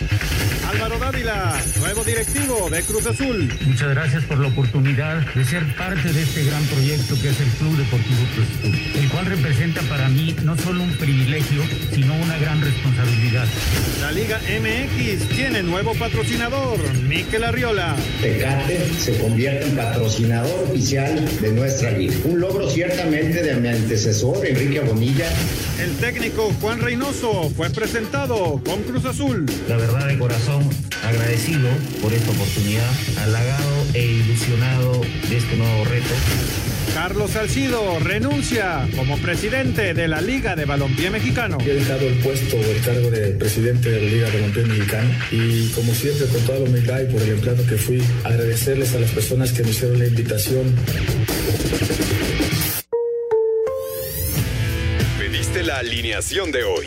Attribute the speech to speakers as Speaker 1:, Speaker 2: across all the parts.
Speaker 1: Thank you. Álvaro Dávila, nuevo directivo de Cruz Azul.
Speaker 2: Muchas gracias por la oportunidad de ser parte de este gran proyecto que es el Club Deportivo Cruz Azul, el cual representa para mí no solo un privilegio, sino una gran responsabilidad.
Speaker 1: La Liga MX tiene nuevo patrocinador, Miquel Arriola.
Speaker 3: Tecate se convierte en patrocinador oficial de nuestra liga. Un logro ciertamente de mi antecesor, Enrique Bonilla.
Speaker 1: El técnico Juan Reynoso fue presentado con Cruz Azul.
Speaker 4: La verdad de corazón agradecido por esta oportunidad, halagado e ilusionado de este nuevo reto.
Speaker 1: Carlos Salcido renuncia como presidente de la Liga de Balompié Mexicano.
Speaker 5: He dejado el puesto o el cargo de presidente de la Liga de Balompié Mexicano y como siempre con toda la humildad y por el empleado que fui, agradecerles a las personas que me hicieron la invitación.
Speaker 6: Pediste la alineación de hoy.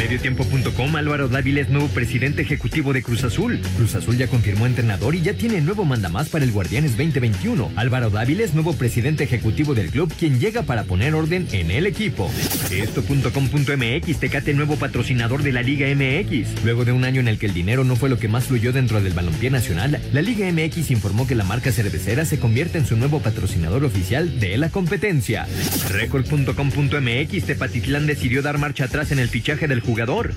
Speaker 7: Mediotiempo.com Álvaro Dávila es nuevo presidente ejecutivo de Cruz Azul. Cruz Azul ya confirmó entrenador y ya tiene nuevo mandamás para el Guardianes 2021. Álvaro Dávila es nuevo presidente ejecutivo del club, quien llega para poner orden en el equipo. Esto.com.mx Tecate nuevo patrocinador de la Liga MX. Luego de un año en el que el dinero no fue lo que más fluyó dentro del balompié nacional, la Liga MX informó que la marca cervecera se convierte en su nuevo patrocinador oficial de la competencia. Record.com.mx Tepatitlán decidió dar marcha atrás en el fichaje del jugador.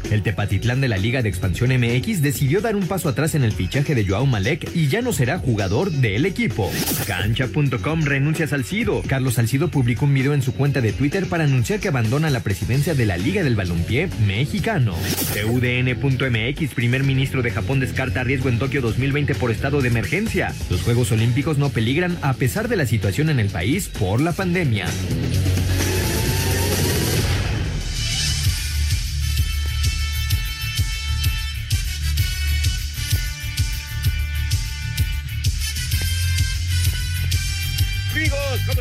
Speaker 7: El Tepatitlán de la Liga de Expansión MX decidió dar un paso atrás en el fichaje de Joao Malek y ya no será jugador del equipo. Cancha.com renuncia a Salcido. Carlos Salcido publicó un video en su cuenta de Twitter para anunciar que abandona la presidencia de la Liga del Balompié mexicano. TUDN.mx Primer ministro de Japón descarta riesgo en Tokio 2020 por estado de emergencia. Los Juegos Olímpicos no peligran a pesar de la situación en el país por la pandemia.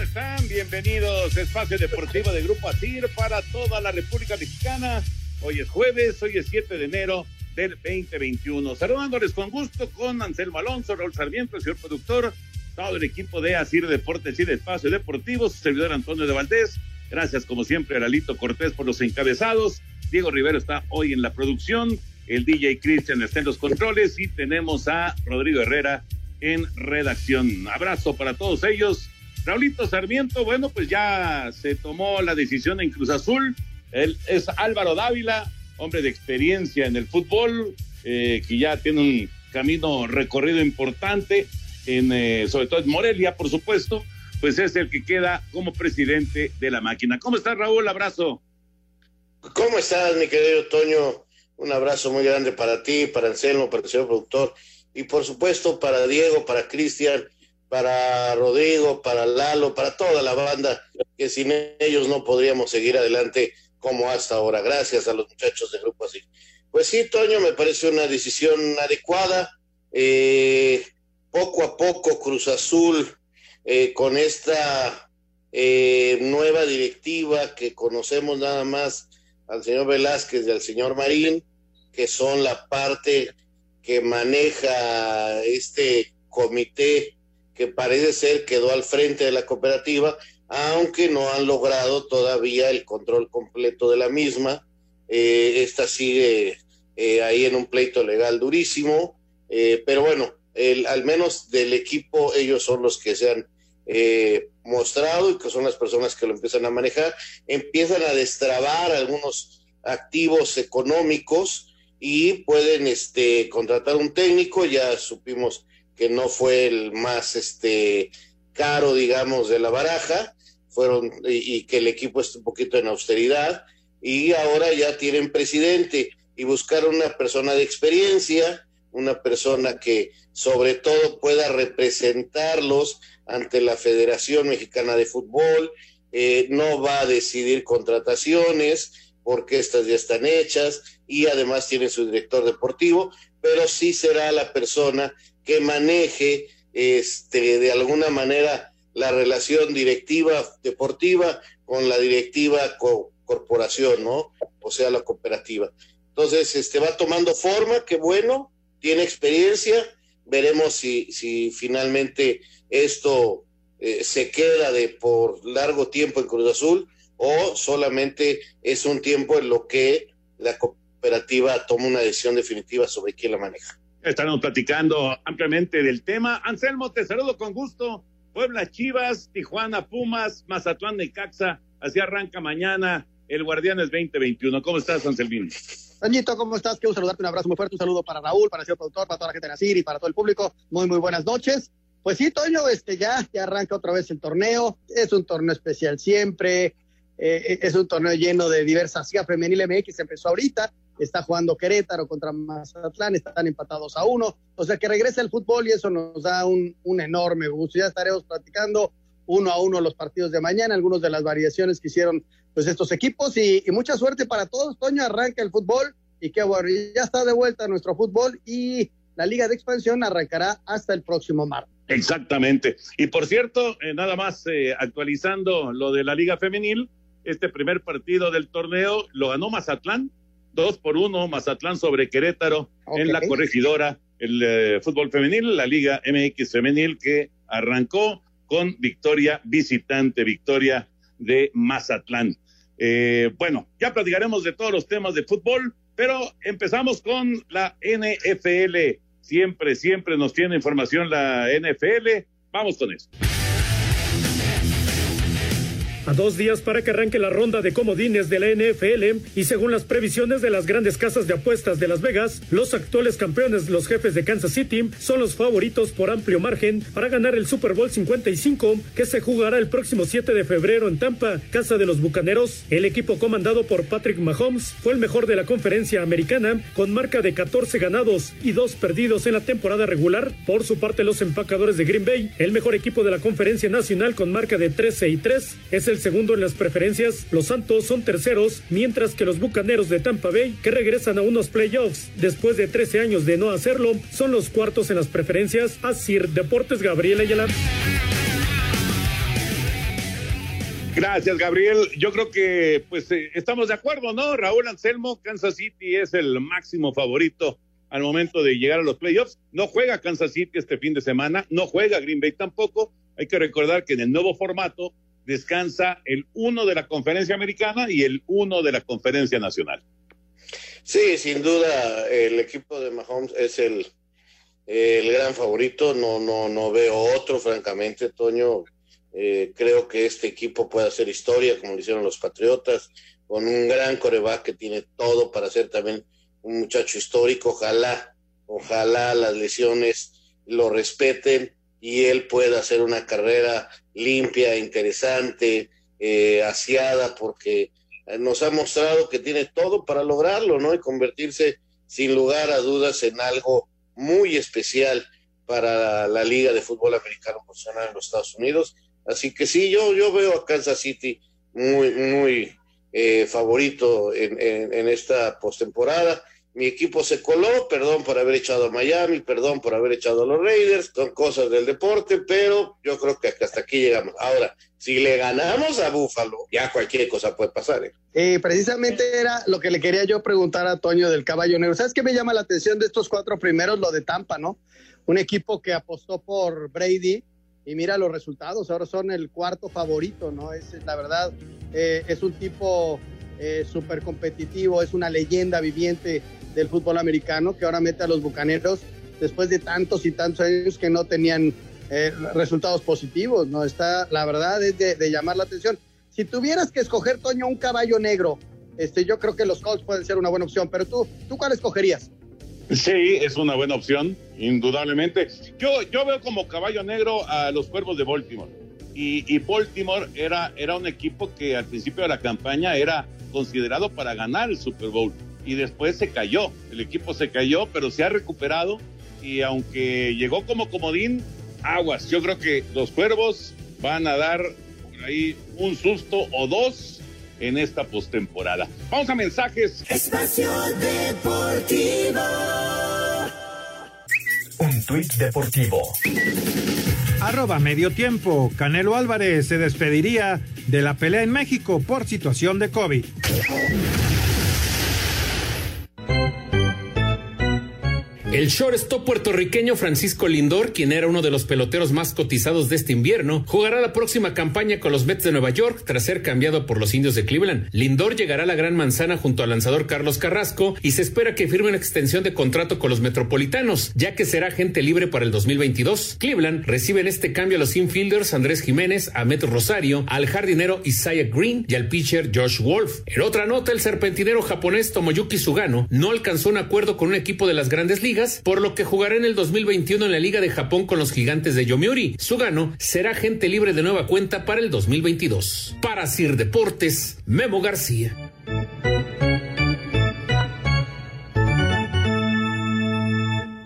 Speaker 8: Están? Bienvenidos Espacio Deportivo de Grupo ASIR para toda la República Mexicana. Hoy es jueves, hoy es 7 de enero del 2021. Saludándoles con gusto con Anselmo Alonso, Raúl Sarmiento, el señor productor, todo el equipo de ASIR Deportes y de Espacio Deportivo, su servidor Antonio de Valdés. Gracias, como siempre, a Lalito Cortés por los encabezados. Diego Rivero está hoy en la producción. El DJ Cristian está en los controles y tenemos a Rodrigo Herrera en redacción. Abrazo para todos ellos. Raulito Sarmiento, bueno, pues ya se tomó la decisión en Cruz Azul. Él es Álvaro Dávila, hombre de experiencia en el fútbol, eh, que ya tiene un camino recorrido importante, en, eh, sobre todo en Morelia, por supuesto, pues es el que queda como presidente de la máquina. ¿Cómo estás, Raúl? Abrazo.
Speaker 9: ¿Cómo estás, mi querido Toño? Un abrazo muy grande para ti, para Anselmo, para el señor productor y por supuesto para Diego, para Cristian para Rodrigo, para Lalo, para toda la banda, que sin ellos no podríamos seguir adelante como hasta ahora. Gracias a los muchachos de Grupo Así. Pues sí, Toño, me parece una decisión adecuada. Eh, poco a poco Cruz Azul, eh, con esta eh, nueva directiva que conocemos nada más al señor Velázquez y al señor Marín, que son la parte que maneja este comité que parece ser quedó al frente de la cooperativa, aunque no han logrado todavía el control completo de la misma. Eh, esta sigue eh, ahí en un pleito legal durísimo, eh, pero bueno, al menos del equipo ellos son los que se han mostrado y que son las personas que lo empiezan a manejar, empiezan a destrabar algunos activos económicos y pueden este, contratar un técnico, ya supimos que no fue el más este caro, digamos, de la baraja, fueron y, que el equipo está un poquito en austeridad y ahora ya tienen presidente y buscaron una persona de experiencia, una persona que sobre todo pueda representarlos ante la Federación Mexicana de Fútbol, eh, no va a decidir contrataciones porque estas ya están hechas y además tiene su director deportivo, pero sí será la persona que maneje este, de alguna manera la relación directiva deportiva con la directiva corporación, ¿no? O sea, la cooperativa. Entonces, este va tomando forma, qué bueno, tiene experiencia, veremos si, si finalmente esto eh, se queda de por largo tiempo en Cruz Azul o solamente es un tiempo en lo que la cooperativa toma una decisión definitiva sobre quién la maneja.
Speaker 8: Estaremos platicando ampliamente del tema. Anselmo, te saludo con gusto. Puebla Chivas, Tijuana Pumas, Mazatlán de Caxa. Así arranca mañana el Guardianes 2021. ¿Cómo estás, Anselmín?
Speaker 10: Toñito, ¿cómo estás? Quiero saludarte, un abrazo muy fuerte, un saludo para Raúl, para el señor productor, para toda la gente de Nacir y para todo el público. Muy, muy buenas noches. Pues sí, Toño, este ya, ya arranca otra vez el torneo. Es un torneo especial siempre. Eh, es un torneo lleno de diversas. Liga Femenil MX empezó ahorita. Está jugando Querétaro contra Mazatlán, están empatados a uno. O sea que regresa el fútbol y eso nos da un, un enorme gusto. Ya estaremos platicando uno a uno los partidos de mañana, algunas de las variaciones que hicieron pues estos equipos y, mucha suerte para todos. Toño arranca el fútbol y qué bueno, ya está de vuelta nuestro fútbol y la Liga de Expansión arrancará hasta el próximo martes.
Speaker 8: Exactamente. Y por cierto, eh, nada más eh, actualizando lo de la Liga Femenil, este primer partido del torneo lo ganó Mazatlán, dos por uno, Mazatlán sobre Querétaro okay. en la corregidora, el eh, fútbol femenil, la Liga MX Femenil que arrancó con victoria visitante, victoria de Mazatlán. Eh, bueno, ya platicaremos de todos los temas de fútbol, pero empezamos con la NFL. Siempre, siempre nos tiene información la NFL. Vamos con eso.
Speaker 11: A dos días para que arranque la ronda de comodines de la NFL y según las previsiones de las grandes casas de apuestas de Las Vegas, los actuales campeones, los jefes de Kansas City, son los favoritos por amplio margen para ganar el Super Bowl 55 que se jugará el próximo 7 de febrero en Tampa, casa de los Bucaneros. El equipo comandado por Patrick Mahomes fue el mejor de la conferencia americana con marca de 14 ganados y 2 perdidos en la temporada regular. Por su parte, los empacadores de Green Bay, el mejor equipo de la conferencia nacional con marca de 13 y 3, es el segundo en las preferencias, los Santos son terceros, mientras que los Bucaneros de Tampa Bay, que regresan a unos playoffs después de 13 años de no hacerlo, son los cuartos en las preferencias. Asir Deportes Gabriel Ayala.
Speaker 8: Gracias, Gabriel. Yo creo que pues eh, estamos de acuerdo, ¿no? Raúl Anselmo, Kansas City es el máximo favorito al momento de llegar a los playoffs. No juega Kansas City este fin de semana, no juega Green Bay tampoco. Hay que recordar que en el nuevo formato descansa el uno de la conferencia americana y el uno de la conferencia nacional.
Speaker 9: Sí, sin duda el equipo de Mahomes es el, el gran favorito. No, no, no veo otro, francamente, Toño. Eh, creo que este equipo puede hacer historia, como lo hicieron los Patriotas, con un gran coreback que tiene todo para ser también un muchacho histórico. Ojalá, ojalá las lesiones lo respeten y él pueda hacer una carrera limpia, interesante, eh, aseada, porque nos ha mostrado que tiene todo para lograrlo, ¿no? Y convertirse sin lugar a dudas en algo muy especial para la Liga de Fútbol Americano Profesional en los Estados Unidos. Así que sí, yo, yo veo a Kansas City muy, muy eh, favorito en, en, en esta postemporada mi equipo se coló, perdón por haber echado a Miami, perdón por haber echado a los Raiders, son cosas del deporte, pero yo creo que hasta aquí llegamos. Ahora, si le ganamos a Búfalo, ya cualquier cosa puede pasar. ¿eh?
Speaker 10: Eh, precisamente era lo que le quería yo preguntar a Toño del Caballo Negro. ¿Sabes qué me llama la atención de estos cuatro primeros? Lo de Tampa, ¿no? Un equipo que apostó por Brady y mira los resultados, ahora son el cuarto favorito, ¿no? Es la verdad, eh, es un tipo eh, súper competitivo, es una leyenda viviente del fútbol americano que ahora mete a los bucaneros después de tantos y tantos años que no tenían eh, resultados positivos, ¿no? Está, la verdad es de, llamar la atención. Si tuvieras que escoger, Toño, un caballo negro, este, yo creo que los Colts pueden ser una buena opción, pero tú, ¿tú cuál escogerías?
Speaker 8: Sí, es una buena opción, indudablemente. Yo, yo veo como caballo negro a los cuervos de Baltimore. Y, y, Baltimore era, era un equipo que al principio de la campaña era considerado para ganar el Super Bowl. Y después se cayó. El equipo se cayó, pero se ha recuperado y aunque llegó como comodín, aguas. Yo creo que los cuervos van a dar por ahí un susto o dos en esta postemporada. Vamos a mensajes.
Speaker 12: Espacio Deportivo.
Speaker 13: Un tuit deportivo.
Speaker 1: Arroba medio tiempo. Canelo Álvarez se despediría de la pelea en México por situación de COVID.
Speaker 14: El shortstop puertorriqueño Francisco Lindor, quien era uno de los peloteros más cotizados de este invierno, jugará la próxima campaña con los Mets de Nueva York tras ser cambiado por los Indios de Cleveland. Lindor llegará a la Gran Manzana junto al lanzador Carlos Carrasco y se espera que firme una extensión de contrato con los Metropolitanos, ya que será agente libre para el 2022. Cleveland recibe en este cambio a los infielders Andrés Jiménez, Ahmed Rosario, al jardinero Isaiah Green y al pitcher Josh Wolf. En otra nota, el serpentinero japonés Tomoyuki Sugano no alcanzó un acuerdo con un equipo de las grandes ligas por lo que jugará en el 2021 en la Liga de Japón con los gigantes de Yomiuri. Sugano será gente libre de nueva cuenta para el 2022. Para Sir Deportes, Memo García.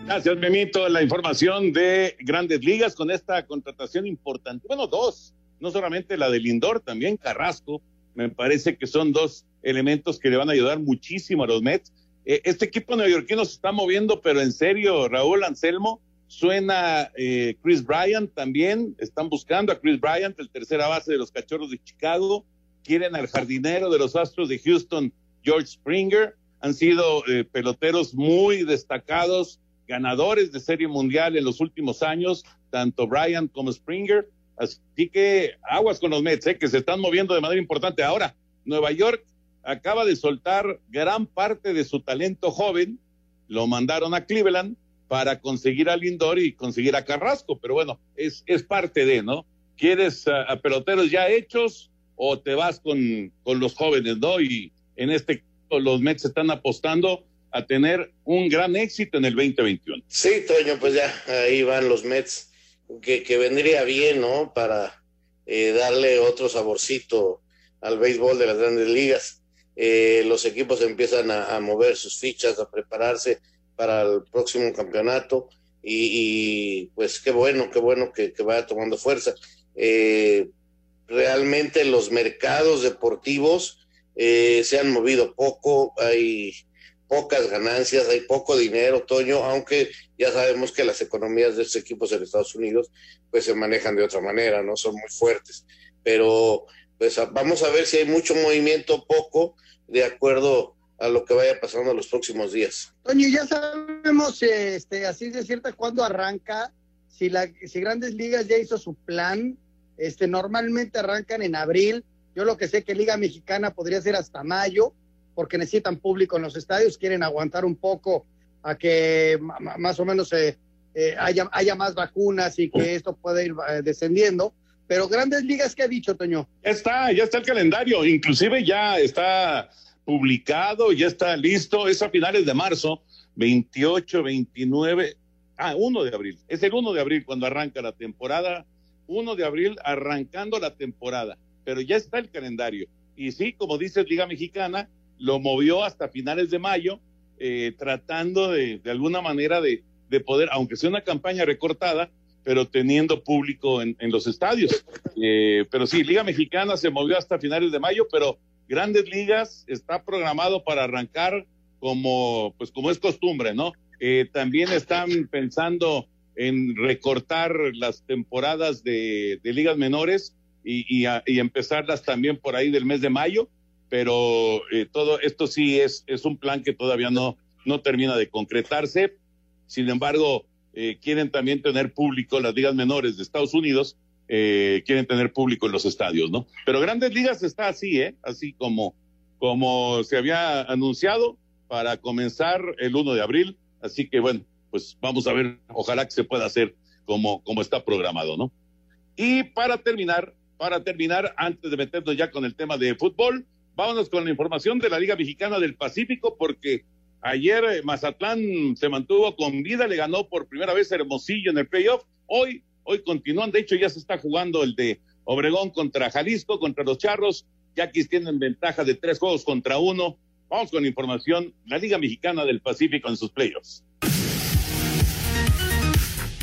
Speaker 8: Gracias, Memito. La información de Grandes Ligas con esta contratación importante. Bueno, dos. No solamente la de Lindor, también Carrasco. Me parece que son dos elementos que le van a ayudar muchísimo a los Mets este equipo neoyorquino se está moviendo, pero en serio, Raúl Anselmo, suena eh, Chris Bryant también, están buscando a Chris Bryant, el tercera base de los Cachorros de Chicago, quieren al jardinero de los Astros de Houston, George Springer, han sido eh, peloteros muy destacados, ganadores de Serie Mundial en los últimos años, tanto Bryant como Springer, así que aguas con los Mets, que se están moviendo de manera importante. Ahora, Nueva York acaba de soltar gran parte de su talento joven, lo mandaron a Cleveland para conseguir a Lindor y conseguir a Carrasco, pero bueno, es, es parte de, ¿no? ¿Quieres a, peloteros ya hechos o te vas con, con los jóvenes, ¿no? Y en este caso los Mets están apostando a tener un gran éxito en el 2021.
Speaker 9: Sí, Toño, pues ya ahí van los Mets, que, que vendría bien, ¿no? Para eh, darle otro saborcito al béisbol de las grandes ligas. Eh, los equipos empiezan a, mover sus fichas, a prepararse para el próximo campeonato y, pues qué bueno, qué bueno que, vaya tomando fuerza. Eh, realmente los mercados deportivos eh, se han movido poco, hay pocas ganancias, hay poco dinero, Toño, aunque ya sabemos que las economías de estos equipos en Estados Unidos pues se manejan de otra manera, no son muy fuertes, pero pues vamos a ver si hay mucho movimiento, poco, de acuerdo a lo que vaya pasando en los próximos días.
Speaker 10: Toño, ya sabemos, este, así de cierta, cuándo arranca, si, la, si Grandes Ligas ya hizo su plan, este, normalmente arrancan en abril, yo lo que sé que Liga Mexicana podría ser hasta mayo, porque necesitan público en los estadios, quieren aguantar un poco a que más o menos eh, eh, haya, haya más vacunas y que esto pueda ir eh, descendiendo. Pero grandes ligas, ¿qué ha dicho, Toño?
Speaker 8: Está, ya está el calendario, inclusive ya está publicado, ya está listo, es a finales de marzo, 28, 29, ah, 1 de abril, es el 1 de abril cuando arranca la temporada, 1 de abril arrancando la temporada, pero ya está el calendario. Y sí, como dice Liga Mexicana, lo movió hasta finales de mayo, eh, tratando de, de alguna manera de, de poder, aunque sea una campaña recortada, pero teniendo público en, los estadios. Eh, pero sí, Liga Mexicana se movió hasta finales de mayo, pero Grandes Ligas está programado para arrancar como, pues como es costumbre, ¿no? Eh, también están pensando en recortar las temporadas de, ligas menores y, y, empezarlas también por ahí del mes de mayo, pero eh, todo esto sí es, un plan que todavía no termina de concretarse. Sin embargo, eh, quieren también tener público, las ligas menores de Estados Unidos eh, quieren tener público en los estadios, ¿no? Pero Grandes Ligas está así, ¿eh? Así como, como se había anunciado para comenzar el 1 de abril. Así que bueno, pues vamos a ver, ojalá que se pueda hacer como, como está programado, ¿no? Y para terminar, para terminar, antes de meternos ya con el tema de fútbol, vámonos con la información de la Liga Mexicana del Pacífico, porque Ayer eh, Mazatlán se mantuvo con vida, le ganó por primera vez Hermosillo en el playoff. Hoy, hoy continúan, de hecho ya se está jugando el de Obregón contra Jalisco, contra los Charros. Yaquis tienen ventaja de tres juegos contra uno Vamos con información, la Liga Mexicana del Pacífico en sus playoffs.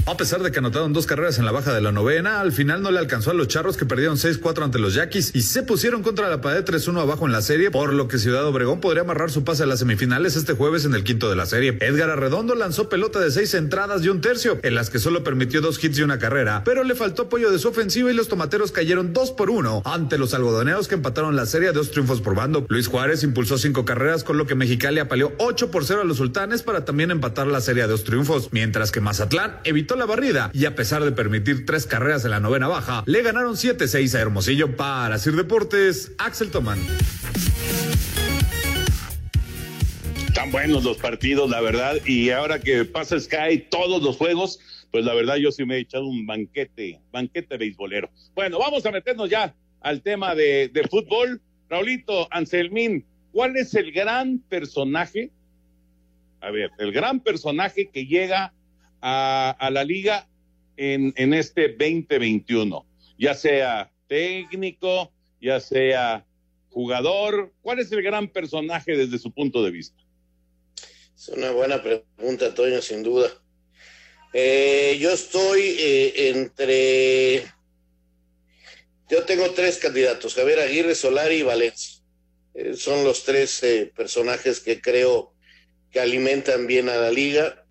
Speaker 15: A pesar de que anotaron dos carreras en la baja de la novena, al final no le alcanzó a los charros que perdieron 6-4 ante los Yaquis y se pusieron contra la pared 3-1 abajo en la serie, por lo que Ciudad Obregón podría amarrar su pase a las semifinales este jueves en el quinto de la serie. Edgar Arredondo lanzó pelota de seis entradas y un tercio, en las que solo permitió dos hits y una carrera, pero le faltó apoyo de su ofensiva y los tomateros cayeron 2 por 1 ante los algodoneros que empataron la serie a dos triunfos por bando. Luis Juárez impulsó cinco carreras, con lo que Mexicali apaleó 8 por 0 a los sultanes para también empatar la serie a dos triunfos, mientras que Mazatlán evitó la barrida y a pesar de permitir tres carreras en la novena baja, le ganaron 7-6 a Hermosillo para Sir Deportes, Axel Tomán.
Speaker 8: Tan buenos los partidos, la verdad, y ahora que pasa Sky todos los juegos, pues la verdad yo sí me he echado un banquete, banquete beisbolero. Bueno, vamos a meternos ya al tema de, de fútbol. Raulito, Anselmín, ¿cuál es el gran personaje? A ver, el gran personaje que llega a, la liga en, en este 2021, ya sea técnico, ya sea jugador, ¿cuál es el gran personaje desde su punto de vista?
Speaker 9: Es una buena pregunta, Toño, sin duda. Eh, yo estoy eh, entre. Yo tengo tres candidatos: Javier Aguirre, Solari y Valencia. Eh, son los tres personajes que creo que alimentan bien a la liga.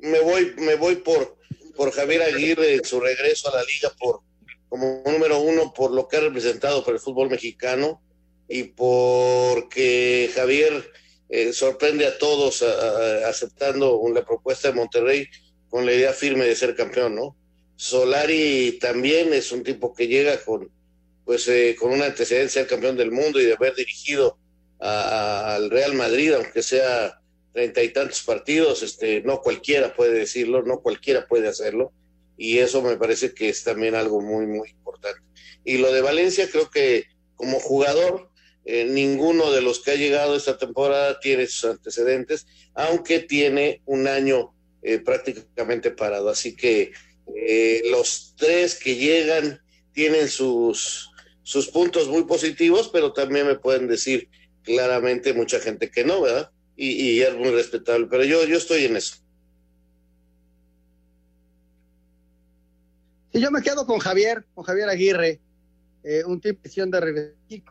Speaker 9: Me voy, me voy por, por Javier Aguirre en su regreso a la liga, por como número uno, por lo que ha representado para el fútbol mexicano y porque Javier eh, sorprende a todos a, aceptando la propuesta de Monterrey con la idea firme de ser campeón, ¿no? Solari también es un tipo que llega con, pues, eh, con un antecedente de ser campeón del mundo y de haber dirigido al Real Madrid, aunque sea treinta y tantos partidos, este, no cualquiera puede decirlo, no cualquiera puede hacerlo, y eso me parece que es también algo muy, muy importante. Y lo de Valencia, creo que como jugador, eh, ninguno de los que ha llegado esta temporada tiene sus antecedentes, aunque tiene un año eh, prácticamente parado. Así que eh, los tres que llegan tienen sus, sus puntos muy positivos, pero también me pueden decir claramente mucha gente que no, ¿verdad? Y, y es muy respetable, pero yo, yo estoy en eso.
Speaker 10: Sí, yo me quedo con Javier, con Javier Aguirre, eh, un tipo de regreso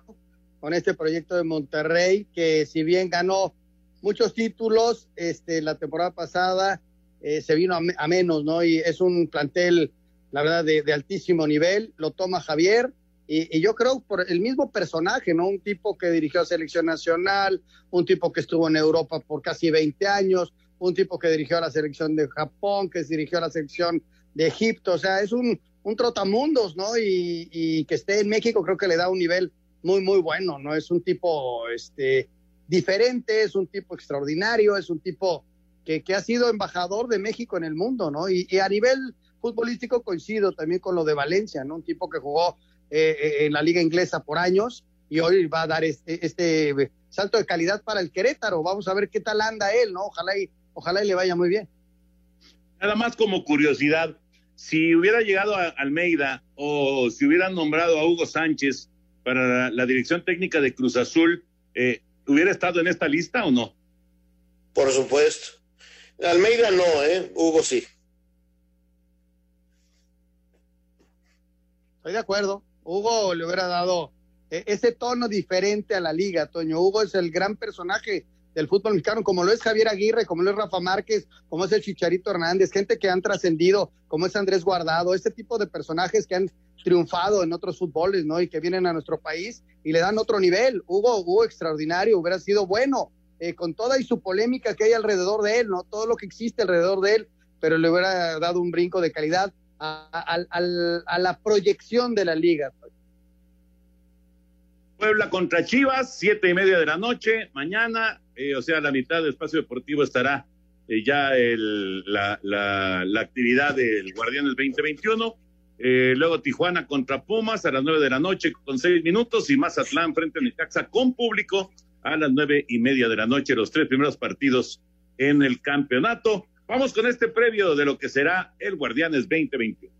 Speaker 10: con este proyecto de Monterrey, que si bien ganó muchos títulos este, la temporada pasada, eh, se vino a, menos, ¿no? Y es un plantel, la verdad, de, de altísimo nivel, lo toma Javier, y, yo creo por el mismo personaje, ¿no? Un tipo que dirigió a selección nacional, un tipo que estuvo en Europa por casi 20 años, un tipo que dirigió a la selección de Japón, que dirigió a la selección de Egipto, o sea, es un, un trotamundos, ¿no? Y, y, que esté en México creo que le da un nivel muy, muy bueno, ¿no? Es un tipo este, diferente, es un tipo extraordinario, es un tipo que, que ha sido embajador de México en el mundo, ¿no? Y, y, a nivel futbolístico coincido también con lo de Valencia, ¿no? Un tipo que jugó eh, en la liga inglesa por años y hoy va a dar este, este salto de calidad para el Querétaro. Vamos a ver qué tal anda él, ¿no? Ojalá y, ojalá y le vaya muy bien.
Speaker 8: Nada más como curiosidad, si hubiera llegado a Almeida o si hubieran nombrado a Hugo Sánchez para la, la dirección técnica de Cruz Azul, eh, ¿hubiera estado en esta lista o no?
Speaker 9: Por supuesto. Almeida no, ¿eh? Hugo sí.
Speaker 10: Estoy de acuerdo. Hugo le hubiera dado eh, ese tono diferente a la liga, Toño. Hugo es el gran personaje del fútbol mexicano, como lo es Javier Aguirre, como lo es Rafa Márquez, como es el Chicharito Hernández, gente que han trascendido, como es Andrés Guardado, este tipo de personajes que han triunfado en otros fútboles, ¿no? Y que vienen a nuestro país y le dan otro nivel. Hugo, Hugo extraordinario, hubiera sido bueno, eh, con toda y su polémica que hay alrededor de él, ¿no? Todo lo que existe alrededor de él, pero le hubiera dado un brinco de calidad a, a, a, la proyección de la liga.
Speaker 8: Puebla contra Chivas, siete y media de la noche, mañana, eh, o sea, la mitad del espacio deportivo estará eh, ya el, la, la, la, actividad del Guardianes 2021. Eh, luego Tijuana contra Pumas a las nueve de la noche con seis minutos y Mazatlán frente a Necaxa con público a las nueve y media de la noche, los tres primeros partidos en el campeonato. Vamos con este previo de lo que será el Guardianes 2021.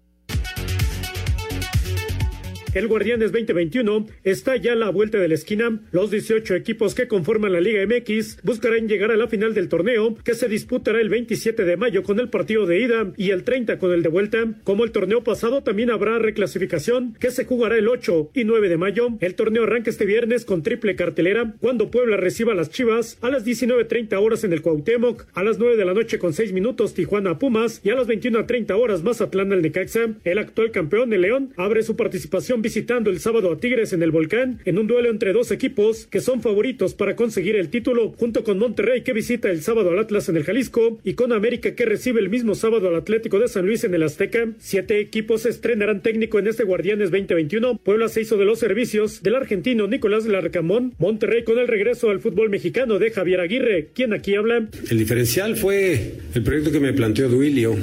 Speaker 11: El Guardianes 2021 está ya a la vuelta de la esquina. Los 18 equipos que conforman la Liga MX buscarán llegar a la final del torneo que se disputará el 27 de mayo con el partido de ida y el 30 con el de vuelta. Como el torneo pasado también habrá reclasificación que se jugará el 8 y 9 de mayo. El torneo arranca este viernes con triple cartelera cuando Puebla reciba a las Chivas a las 19.30 horas en el Cuauhtémoc, a las 9 de la noche con 6 minutos Tijuana Pumas y a las 21.30 horas Mazatlán al Necaxa. El actual campeón, el León, abre su participación visitando el sábado a Tigres en el Volcán en un duelo entre dos equipos que son favoritos para conseguir el título, junto con Monterrey que visita el sábado al Atlas en el Jalisco y con América que recibe el mismo sábado al Atlético de San Luis en el Azteca. Siete equipos estrenarán técnico en este Guardianes 2021. Puebla se hizo de los servicios del argentino Nicolás Larcamón. Monterrey con el regreso al fútbol mexicano de Javier Aguirre, quien aquí habla.
Speaker 16: El diferencial fue el proyecto que me planteó Duilio.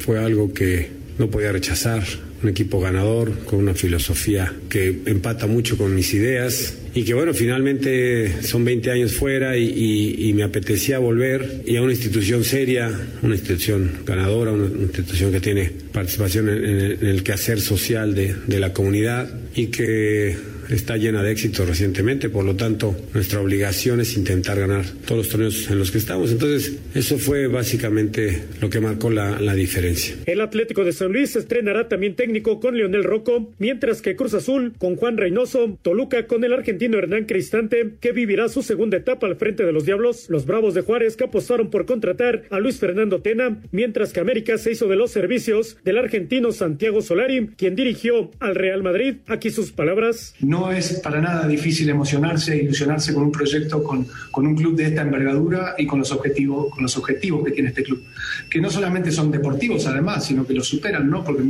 Speaker 16: Fue algo que no podía rechazar. Un equipo ganador, con una filosofía que empata mucho con mis ideas y que bueno, finalmente son 20 años fuera y, me apetecía volver y a una institución seria, una institución ganadora, una, institución que tiene participación en, en, el, en el, quehacer social de, de la comunidad y que está llena de éxito recientemente, por lo tanto nuestra obligación es intentar ganar todos los torneos en los que estamos. Entonces, eso fue básicamente lo que marcó la, diferencia.
Speaker 11: El Atlético de San Luis estrenará también técnico con Leonel Rocco, mientras que Cruz Azul con Juan Reynoso, Toluca con el argentino Hernán Cristante, que vivirá su segunda etapa al frente de los Diablos, los Bravos de Juárez que apostaron por contratar a Luis Fernando Tena, mientras que América se hizo de los servicios del argentino Santiago Solari, quien dirigió al Real Madrid. Aquí sus palabras.
Speaker 17: Es para nada difícil emocionarse e ilusionarse con un proyecto, con, con un club de esta envergadura y con los, objetivos, con los objetivos que tiene este club. Que no solamente son deportivos, además, sino que los superan, ¿no? Porque,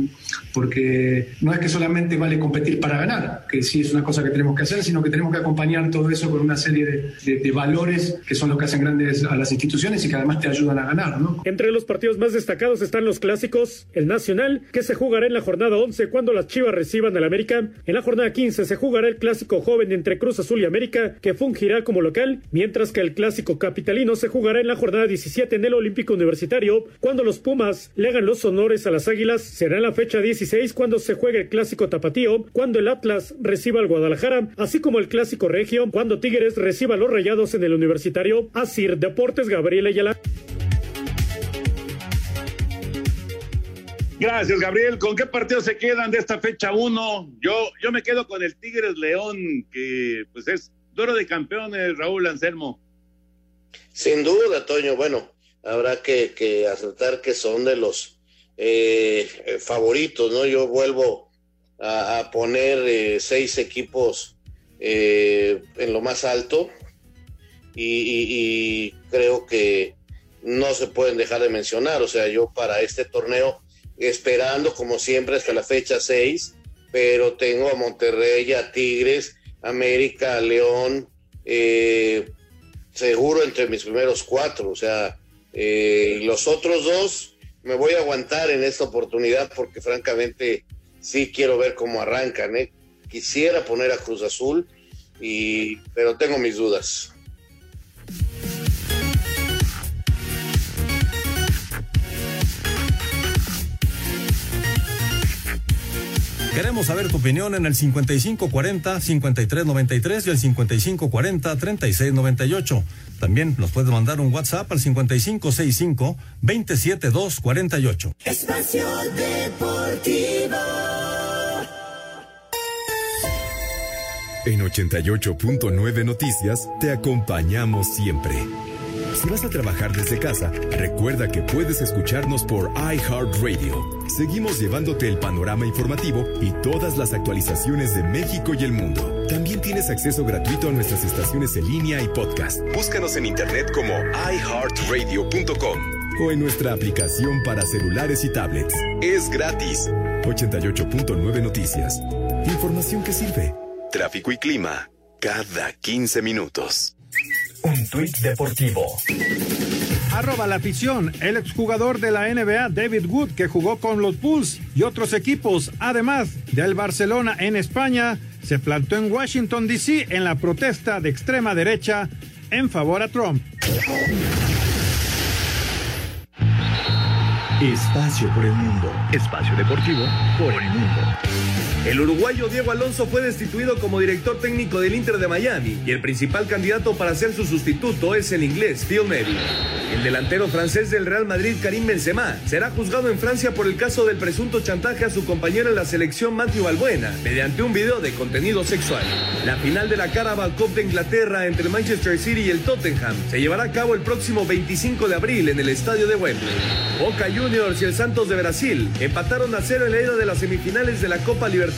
Speaker 17: porque no es que solamente vale competir para ganar, que sí es una cosa que tenemos que hacer, sino que tenemos que acompañar todo eso con una serie de, de, de valores que son los que hacen grandes a las instituciones y que además te ayudan a ganar, ¿no?
Speaker 11: Entre los partidos más destacados están los clásicos, el Nacional, que se jugará en la jornada 11 cuando las Chivas reciban al América. En la jornada 15 se jugará el clásico joven entre Cruz Azul y América, que fungirá como local, mientras que el clásico capitalino se jugará en la jornada 17 en el Olímpico Universitario, cuando los Pumas le hagan los honores a las Águilas. Será en la fecha 16 cuando se juegue el clásico tapatío, cuando el Atlas reciba al Guadalajara, así como el clásico regio, cuando Tigres reciba a los Rayados en el Universitario. Asir Deportes Gabriel Ayala.
Speaker 8: Gracias, Gabriel. ¿Con qué partidos se quedan de esta fecha 1? Yo, yo me quedo con el Tigres León, que pues es duelo de campeones, Raúl Anselmo.
Speaker 9: Sin duda, Toño. Bueno, habrá que, aceptar que son de los eh, favoritos, ¿no? Yo vuelvo a, poner eh, seis equipos eh, en lo más alto y creo que no se pueden dejar de mencionar. O sea, yo para este torneo esperando como siempre hasta la fecha 6, pero tengo a Monterrey, a Tigres, América, a León, eh, seguro entre mis primeros cuatro, o sea, eh, los otros dos me voy a aguantar en esta oportunidad porque francamente sí quiero ver cómo arrancan, ¿eh? quisiera poner a Cruz Azul, y, pero tengo mis dudas.
Speaker 18: Queremos saber tu opinión en el 5540-5393 y el 5540-3698. También nos puedes mandar un WhatsApp al 5565-27248.
Speaker 12: Espacio Deportivo.
Speaker 6: En 88.9 Noticias te acompañamos siempre. Si vas a trabajar desde casa, recuerda que puedes escucharnos por iHeartRadio. Seguimos llevándote el panorama informativo y todas las actualizaciones de México y el mundo. También tienes acceso gratuito a nuestras estaciones en línea y podcast. Búscanos en internet como iHeartRadio.com o en nuestra aplicación para celulares y tablets. Es gratis. 88.9 Noticias. Información que sirve. Tráfico y clima cada 15 minutos.
Speaker 13: Un tuit deportivo.
Speaker 1: Arroba la afición, el exjugador de la NBA David Wood que jugó con los Bulls y otros equipos, además del Barcelona en España, se plantó en Washington, D.C. en la protesta de extrema derecha en favor a Trump.
Speaker 13: Espacio por el mundo.
Speaker 7: Espacio deportivo por el mundo.
Speaker 19: El uruguayo Diego Alonso fue destituido como director técnico del Inter de Miami y el principal candidato para ser su sustituto es el inglés Phil Neville. El delantero francés del Real Madrid, Karim Benzema, será juzgado en Francia por el caso del presunto chantaje a su compañero en la selección Matthew Balbuena mediante un video de contenido sexual. La final de la Carabao Cup de Inglaterra entre Manchester City y el Tottenham se llevará a cabo el próximo 25 de abril en el estadio de Wembley. Boca Juniors y el Santos de Brasil empataron a cero en la ida de las semifinales de la Copa Libertadores.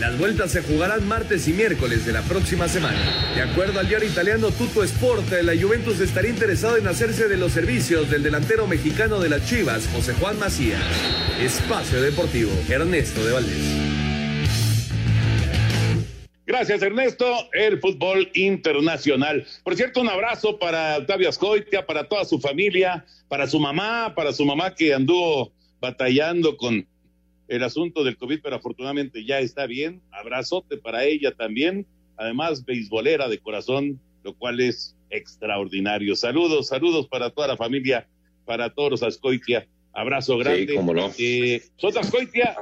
Speaker 19: Las vueltas se jugarán martes y miércoles de la próxima semana. De acuerdo al diario italiano Tutto Sport, la Juventus estaría interesado en hacerse de los servicios del delantero mexicano de las Chivas, José Juan Macías. Espacio Deportivo, Ernesto de Valdés.
Speaker 8: Gracias, Ernesto. El fútbol internacional. Por cierto, un abrazo para Octavio Ascoitia, para toda su familia, para su mamá, para su mamá que anduvo batallando con el asunto del COVID, pero afortunadamente ya está bien. Abrazote para ella también. Además, beisbolera de corazón, lo cual es extraordinario. Saludos, saludos para toda la familia, para todos los Ascoitia. Abrazo grande.
Speaker 20: Sí, cómo no.
Speaker 8: Eh, Ascoitia.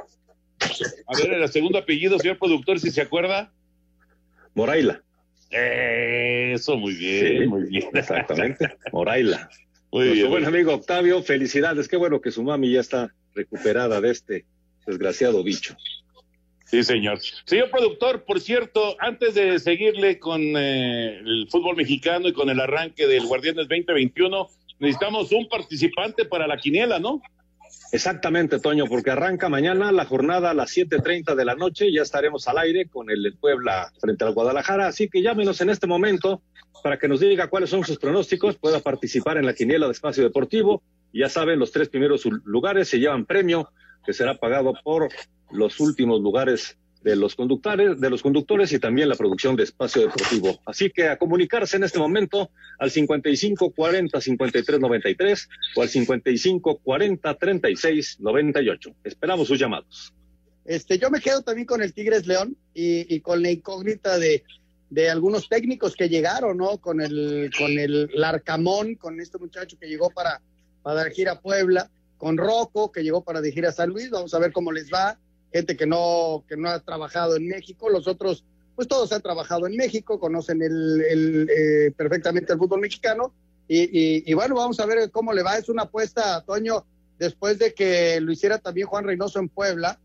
Speaker 8: A ver, el segundo apellido, señor productor, si se acuerda.
Speaker 20: Moraila.
Speaker 8: Eso, muy bien,
Speaker 20: Sí,
Speaker 8: muy bien.
Speaker 20: Exactamente, Moraila.
Speaker 8: Muy
Speaker 20: Nuestro
Speaker 8: bien.
Speaker 20: buen amigo Octavio, felicidades. Qué bueno que su mami ya está recuperada de este desgraciado bicho.
Speaker 8: Sí, señor. Señor productor, por cierto, antes de seguirle con eh, el fútbol mexicano y con el arranque del Guardianes 2021, necesitamos un participante para la quiniela, ¿no?
Speaker 20: Exactamente, Toño, porque arranca mañana la jornada a las 7.30 de la noche. Ya estaremos al aire con el Puebla frente al Guadalajara. Así que llámenos en este momento para que nos diga cuáles son sus pronósticos. Pueda participar en la quiniela de Espacio Deportivo. Ya saben, los tres primeros lugares se llevan premio que será pagado por los últimos lugares de los conductores, de los conductores y también la producción de espacio deportivo. Así que a comunicarse en este momento al 55 40 53 93 o al 55 40 36 98. Esperamos sus llamados.
Speaker 10: Este, yo me quedo también con el Tigres León y, con la incógnita de, de algunos técnicos que llegaron, ¿no? Con el, con el Larcamón, con este muchacho que llegó para, para dirigir a Puebla, con Rocco, que llegó para dirigir a San Luis, vamos a ver cómo les va, gente que no, que no ha trabajado en México, los otros, pues todos han trabajado en México, conocen el, el, eh, perfectamente el fútbol mexicano, y, y, y bueno, vamos a ver cómo le va, es una apuesta, Toño, después de que lo hiciera también Juan Reynoso en Puebla,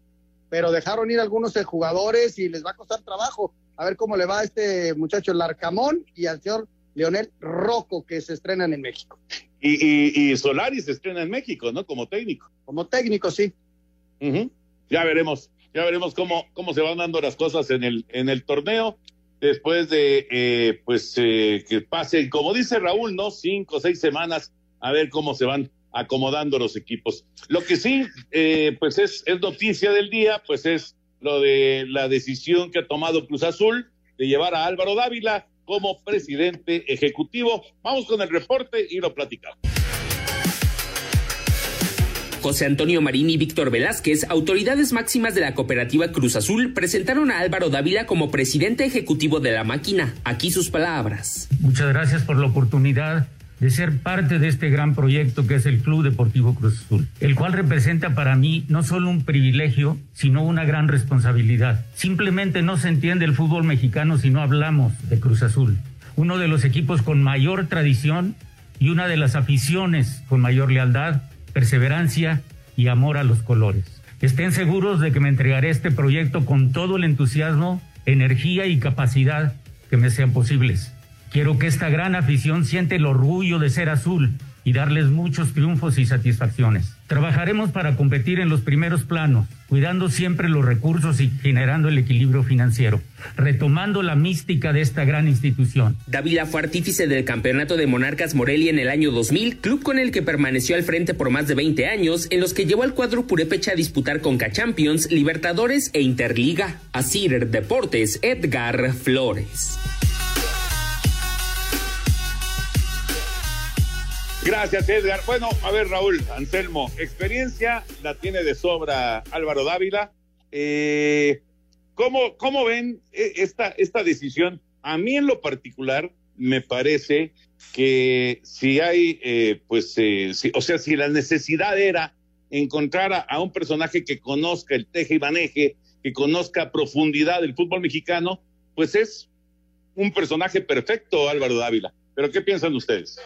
Speaker 10: pero dejaron ir algunos jugadores y les va a costar trabajo. A ver cómo le va a este muchacho Larcamón y al señor Leonel Rocco, que se estrenan en México.
Speaker 8: Y, y, y Solari se estrena en México, ¿no? Como técnico.
Speaker 10: Como técnico, sí.
Speaker 8: Ya veremos, ya veremos cómo, cómo se van dando las cosas en el, en el torneo. Después de, eh, pues, eh, que pasen, como dice Raúl, ¿no? Cinco o seis semanas, a ver cómo se van acomodando los equipos. Lo que sí, eh, pues es, es noticia del día, pues es lo de la decisión que ha tomado Cruz Azul de llevar a Álvaro Dávila como presidente ejecutivo. Vamos con el reporte y lo platicamos.
Speaker 21: José Antonio Marín y Víctor Velázquez, autoridades máximas de la cooperativa Cruz Azul, presentaron a Álvaro Dávila como presidente ejecutivo de la máquina. Aquí sus palabras.
Speaker 2: Muchas gracias por la oportunidad de ser parte de este gran proyecto que es el Club Deportivo Cruz Azul, el cual representa para mí no solo un privilegio, sino una gran responsabilidad. Simplemente no se entiende el fútbol mexicano si no hablamos de Cruz Azul, uno de los equipos con mayor tradición y una de las aficiones con mayor lealtad, perseverancia y amor a los colores. Estén seguros de que me entregaré este proyecto con todo el entusiasmo, energía y capacidad que me sean posibles. Quiero que esta gran afición siente el orgullo de ser azul y darles muchos triunfos y satisfacciones. Trabajaremos para competir en los primeros planos, cuidando siempre los recursos y generando el equilibrio financiero, retomando la mística de esta gran institución.
Speaker 21: Dávila fue artífice del campeonato de Monarcas Morelia en el año 2000, club con el que permaneció al frente por más de 20 años, en los que llevó al cuadro purépecha a disputar Conca Champions, Libertadores e Interliga. Asir Deportes, Edgar Flores.
Speaker 8: Gracias, Edgar. Bueno, a ver, Raúl, Anselmo, experiencia la tiene de sobra Álvaro Dávila. Eh, ¿cómo, ¿Cómo ven eh, esta, esta decisión? A mí en lo particular me parece que si hay, eh, pues, eh, o sea, si la necesidad era encontrar a, un personaje que conozca el teje y maneje, que conozca profundidad el fútbol mexicano, pues es un personaje perfecto, Álvaro Dávila. Pero ¿qué piensan ustedes?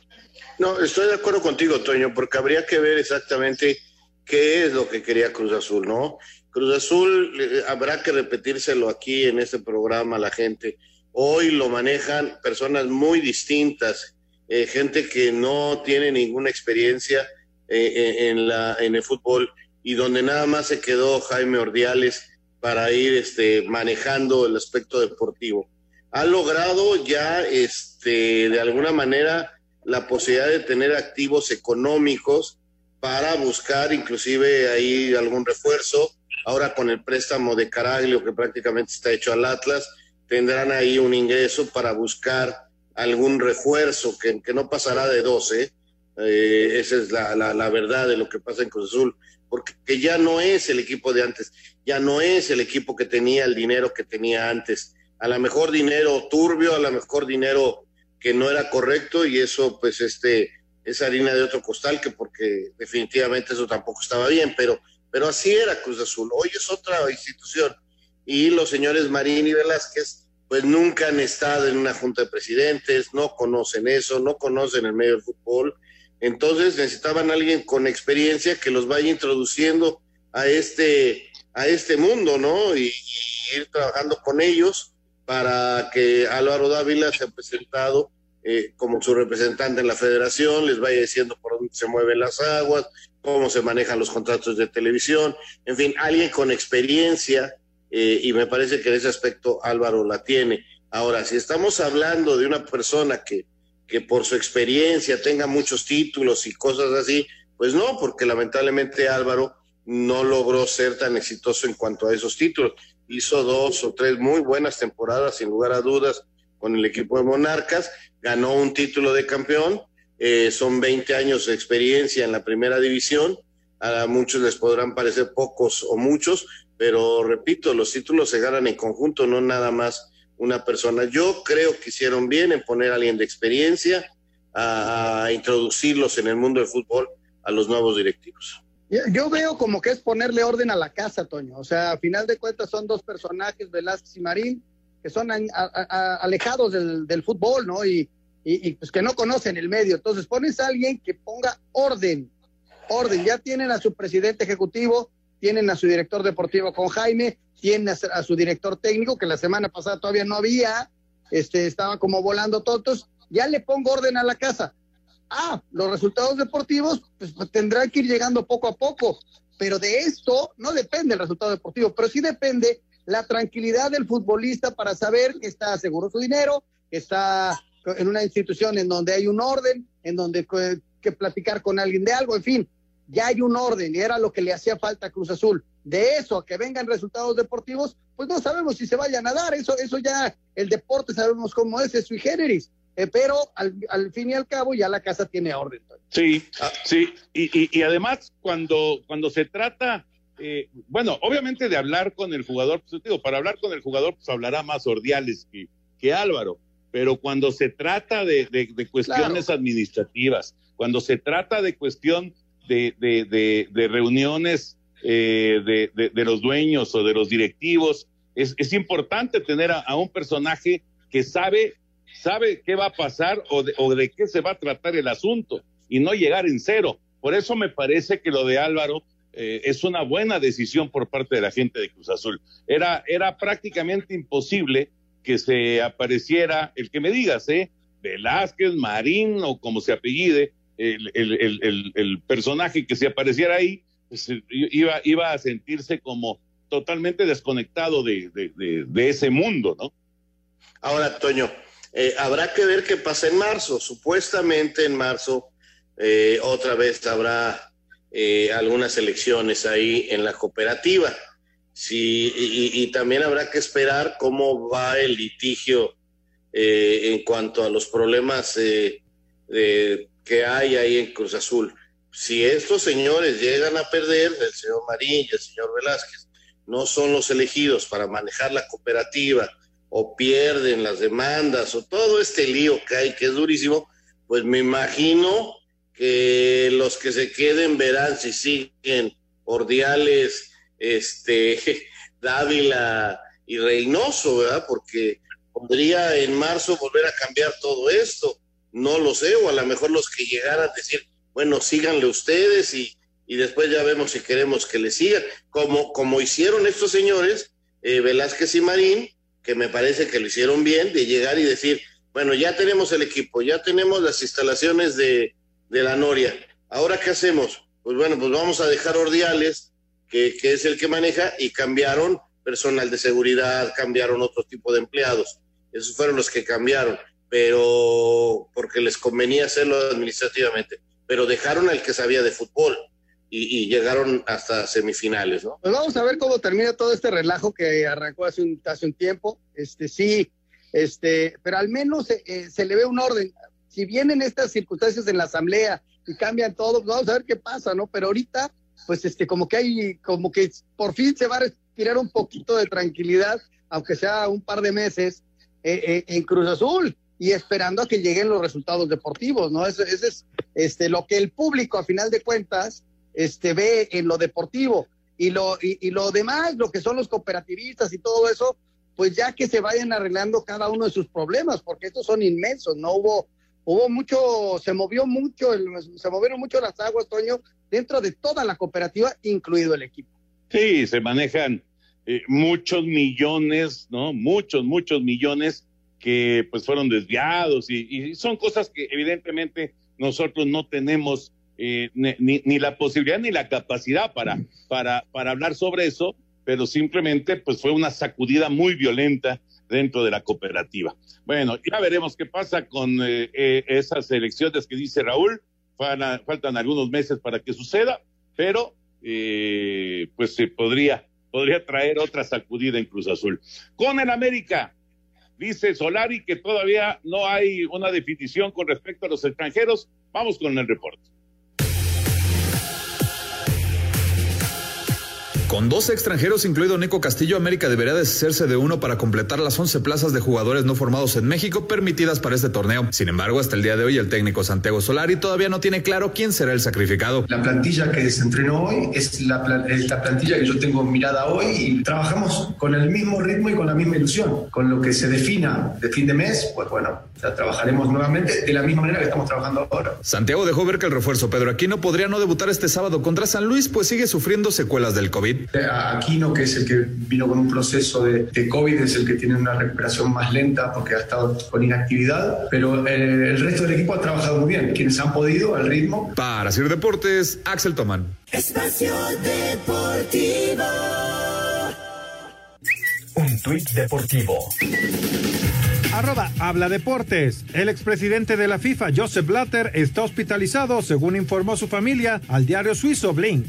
Speaker 9: No, estoy de acuerdo contigo, Toño, porque habría que ver exactamente qué es lo que quería Cruz Azul, ¿no? Cruz Azul, eh, habrá que repetírselo aquí en este programa a la gente. Hoy lo manejan personas muy distintas, eh, gente que no tiene ninguna experiencia eh, en, la, en el fútbol y donde nada más se quedó Jaime Ordiales para ir este, manejando el aspecto deportivo. Ha logrado ya este, de alguna manera la posibilidad de tener activos económicos para buscar inclusive ahí algún refuerzo. Ahora con el préstamo de Caraglio que prácticamente está hecho al Atlas, tendrán ahí un ingreso para buscar algún refuerzo que, que no pasará de 12. Eh, esa es la, la, verdad de lo que pasa en Cruz Azul, porque ya no es el equipo de antes, ya no es el equipo que tenía el dinero que tenía antes. A lo mejor dinero turbio, a lo mejor dinero que no era correcto y eso pues este es harina de otro costal que porque definitivamente eso tampoco estaba bien, pero pero así era Cruz Azul. Hoy es otra institución y los señores Marín y Velázquez pues nunca han estado en una junta de presidentes, no conocen eso, no conocen el medio del fútbol. Entonces necesitaban alguien con experiencia que los vaya introduciendo a este, a este mundo, ¿no? Y, y ir trabajando con ellos para que Álvaro Dávila se ha presentado eh, como su representante en la federación, les vaya diciendo por dónde se mueven las aguas, cómo se manejan los contratos de televisión, en fin, alguien con experiencia eh, y me parece que en ese aspecto Álvaro la tiene. Ahora, si estamos hablando de una persona que, que por su experiencia tenga muchos títulos y cosas así, pues no, porque lamentablemente Álvaro no logró ser tan exitoso en cuanto a esos títulos. Hizo dos o tres muy buenas temporadas, sin lugar a dudas, con el equipo de Monarcas, ganó un título de campeón, eh, son 20 años de experiencia en la primera división, a muchos les podrán parecer pocos o muchos, pero repito, los títulos se ganan en conjunto, no nada más una persona. Yo creo que hicieron bien en poner a alguien de experiencia a, a introducirlos en el mundo del fútbol a los nuevos directivos.
Speaker 10: Yo veo como que es ponerle orden a la casa, Toño. O sea, a final de cuentas son dos personajes, Velázquez y Marín, que son a, a, alejados del, fútbol, ¿no? Y, pues que no conocen el medio. Entonces pones a alguien que ponga orden, orden. Ya tienen a su presidente ejecutivo, tienen a su director deportivo con Jaime, tienen a, su director técnico, que la semana pasada todavía no había, este, estaba como volando tontos. Ya le pongo orden a la casa. Ah, los resultados deportivos pues, tendrán que ir llegando poco a poco, pero de esto no depende el resultado deportivo, pero sí depende la tranquilidad del futbolista para saber que está seguro su dinero, que está en una institución en donde hay un orden, en donde que platicar con alguien de algo, en fin, ya hay un orden y era lo que le hacía falta a Cruz Azul. De eso, a que vengan resultados deportivos, pues no sabemos si se vayan a dar, eso, eso ya el deporte sabemos cómo es, es sui generis eh, pero al, al, fin y al cabo ya la casa tiene orden.
Speaker 8: Sí, sí, y, y, y además cuando, cuando se trata, eh, bueno, obviamente de hablar con el jugador, pues, digo, para hablar con el jugador, pues hablará más Ordiales que, que Álvaro, pero cuando se trata de, de, de cuestiones claro. administrativas, cuando se trata de cuestión de, de reuniones eh, de, los dueños o de los directivos, es, es importante tener a, a un personaje que sabe sabe qué va a pasar o de, o de, qué se va a tratar el asunto y no llegar en cero. Por eso me parece que lo de Álvaro eh, es una buena decisión por parte de la gente de Cruz Azul. Era, era prácticamente imposible que se apareciera, el que me digas, ¿eh? Velázquez, Marín o como se apellide, el, el, el, personaje que se apareciera ahí, pues, iba, iba a sentirse como totalmente desconectado de, de, de, ese mundo, ¿no?
Speaker 9: Ahora, Toño, eh, habrá que ver qué pasa en marzo. Supuestamente en marzo eh, otra vez habrá eh, algunas elecciones ahí en la cooperativa. Sí, y, y, también habrá que esperar cómo va el litigio en cuanto a los problemas que hay ahí en Cruz Azul. Si estos señores llegan a perder, el señor Marín y el señor Velázquez, no son los elegidos para manejar la cooperativa, o pierden las demandas o todo este lío que hay que es durísimo, pues me imagino que los que se queden verán si siguen Ordiales, este, Dávila y Reynoso, ¿verdad? Porque podría en marzo volver a cambiar todo esto. No lo sé, o a lo mejor los que llegaran a decir, bueno, síganle ustedes y, y después ya vemos si queremos que le sigan, como, como hicieron estos señores, eh, Velázquez y Marín, que me parece que lo hicieron bien, de llegar y decir, bueno, ya tenemos el equipo, ya tenemos las instalaciones de, de la Noria, ahora qué hacemos? Pues bueno, pues vamos a dejar Ordiales, que, que es el que maneja, y cambiaron personal de seguridad, cambiaron otro tipo de empleados. Esos fueron los que cambiaron, pero porque les convenía hacerlo administrativamente. Pero dejaron al que sabía de fútbol y, llegaron hasta semifinales, ¿no?
Speaker 10: Pues vamos a ver cómo termina todo este relajo que arrancó hace un, hace un tiempo. Este sí, este, pero al menos eh, se le ve un orden. Si vienen estas circunstancias en la asamblea y cambian todo, pues vamos a ver qué pasa, ¿no? Pero ahorita, pues este, como que hay, como que por fin se va a respirar un poquito de tranquilidad, aunque sea un par de meses, eh, eh, en Cruz Azul y esperando a que lleguen los resultados deportivos, ¿no? Eso, es este, lo que el público, a final de cuentas, este, ve en lo deportivo y lo, y, lo demás, lo que son los cooperativistas y todo eso, pues ya que se vayan arreglando cada uno de sus problemas, porque estos son inmensos, no hubo, hubo mucho, se movió mucho, se movieron mucho las aguas, Toño, dentro de toda la cooperativa, incluido el equipo.
Speaker 8: Sí, se manejan eh, muchos millones, ¿no? Muchos, muchos millones que pues fueron desviados y, y son cosas que evidentemente nosotros no tenemos eh, ni, ni, la posibilidad ni la capacidad para, para, para hablar sobre eso, pero simplemente pues fue una sacudida muy violenta dentro de la cooperativa. Bueno, ya veremos qué pasa con eh, eh, esas elecciones que dice Raúl. Faltan, algunos meses para que suceda, pero pues se podría, podría traer otra sacudida en Cruz Azul. Con el América, dice Solari que todavía no hay una definición con respecto a los extranjeros. Vamos con el reporte.
Speaker 15: Con dos extranjeros, incluido Nico Castillo, América debería deshacerse de uno para completar las 11 plazas de jugadores no formados en México permitidas para este torneo. Sin embargo, hasta el día de hoy, el técnico Santiago Solari todavía no tiene claro quién será el sacrificado.
Speaker 17: La plantilla que se entrenó hoy es la, plantilla que yo tengo mirada hoy y trabajamos con el mismo ritmo y con la misma ilusión. Con lo que se defina de fin de mes, pues bueno, trabajaremos nuevamente de la misma manera que estamos trabajando ahora.
Speaker 15: Santiago dejó ver que el refuerzo Pedro Aquino podría no debutar este sábado contra San Luis, pues sigue sufriendo secuelas del COVID.
Speaker 17: Aquino, que es el que vino con un proceso de, COVID, es el que tiene una recuperación más lenta porque ha estado con inactividad, pero eh, el resto del equipo ha trabajado muy bien, quienes han podido al ritmo.
Speaker 15: Para hacer deportes, Axel Tomán.
Speaker 12: Espacio Deportivo.
Speaker 13: Un tuit deportivo.
Speaker 1: Arroba Habla Deportes. El expresidente de la FIFA, Joseph Blatter, está hospitalizado, según informó su familia al diario suizo Blink.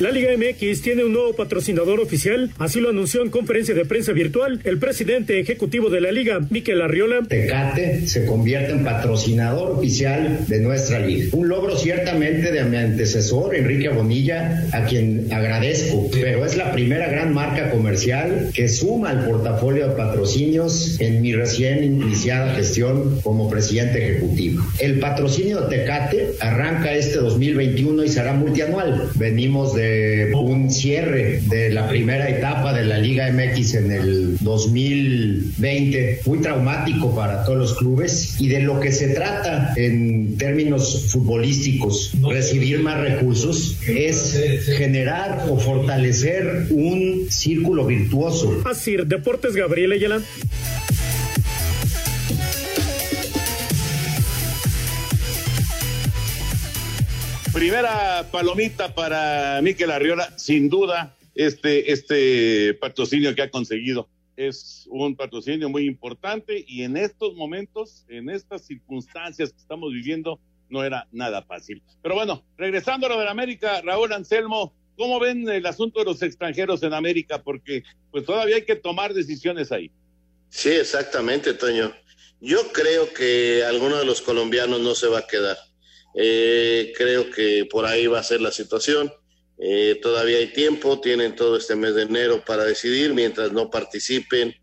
Speaker 11: La Liga MX tiene un nuevo patrocinador oficial, así lo anunció en conferencia de prensa virtual el presidente ejecutivo de la liga, Miquel Arriola.
Speaker 22: Tecate se convierte en patrocinador oficial de nuestra liga. Un logro ciertamente de mi antecesor, Enrique Bonilla, a quien agradezco, pero es la primera gran marca comercial que suma al portafolio de patrocinios en mi recién iniciada gestión como presidente ejecutivo. El patrocinio de Tecate arranca este 2021 y será multianual. Venimos de un cierre de la primera etapa de la Liga MX en el 2020, muy traumático para todos los clubes y de lo que se trata en términos futbolísticos, recibir más recursos, es generar o fortalecer un círculo virtuoso.
Speaker 11: Así, Deportes Gabriel Ayala.
Speaker 8: Primera palomita para Miquel Arriola, sin duda, este, este patrocinio que ha conseguido. Es un patrocinio muy importante y en estos momentos, en estas circunstancias que estamos viviendo, no era nada fácil. Pero bueno, regresando a lo de América, Raúl Anselmo, ¿cómo ven el asunto de los extranjeros en América? Porque pues todavía hay que tomar decisiones ahí.
Speaker 9: Sí, exactamente, Toño. Yo creo que alguno de los colombianos no se va a quedar. Eh, creo que por ahí va a ser la situación. Eh, todavía hay tiempo, tienen todo este mes de enero para decidir, mientras no participen,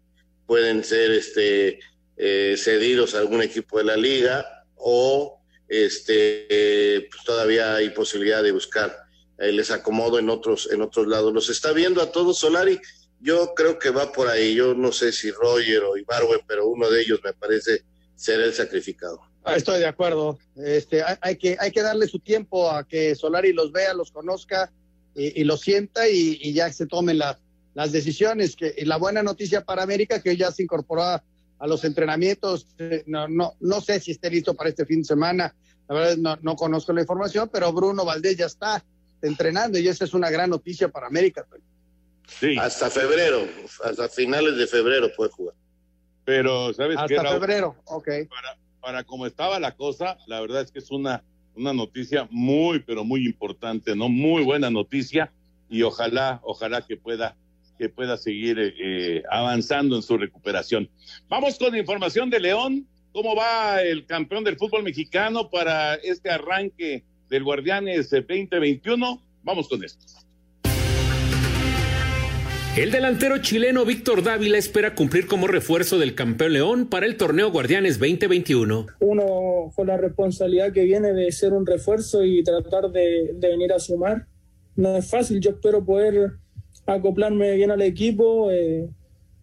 Speaker 9: pueden ser este eh, cedidos a algún equipo de la liga o este, pues todavía hay posibilidad de buscar eh, les acomodo en otros, en otros lados. Los está viendo a todos Solari. Yo creo que va por ahí. Yo no sé si Roger o Ibarwen, pero uno de ellos me parece ser el sacrificado.
Speaker 10: Ah, estoy de acuerdo. Este, hay, que, hay que darle su tiempo a que Solari los vea, los conozca y, los sienta y, ya se tomen las decisiones. Que, y la buena noticia para América que ya se incorporó a, los entrenamientos. Eh, no, no, no sé si esté listo para este fin de semana. La verdad no, no conozco la información, pero Bruno Valdés ya está entrenando y esa es una gran noticia para América.
Speaker 9: Sí. Hasta febrero, hasta finales de febrero puede jugar.
Speaker 8: Pero, ¿sabes
Speaker 10: qué? Hasta febrero, ok.
Speaker 8: Para, para como estaba la cosa, la verdad es que es una, una noticia muy, pero muy importante, ¿no? Muy buena noticia y ojalá, ojalá que pueda que pueda seguir eh, avanzando en su recuperación. Vamos con información de León. ¿Cómo va el campeón del fútbol mexicano para este arranque del Guardianes 2021. Vamos con esto.
Speaker 14: El delantero chileno Víctor Dávila espera cumplir como refuerzo del campeón León para el torneo Guardianes 2021.
Speaker 23: Uno con la responsabilidad que viene de ser un refuerzo y tratar de, venir a sumar. No es fácil, yo espero poder acoplarme bien al equipo, eh,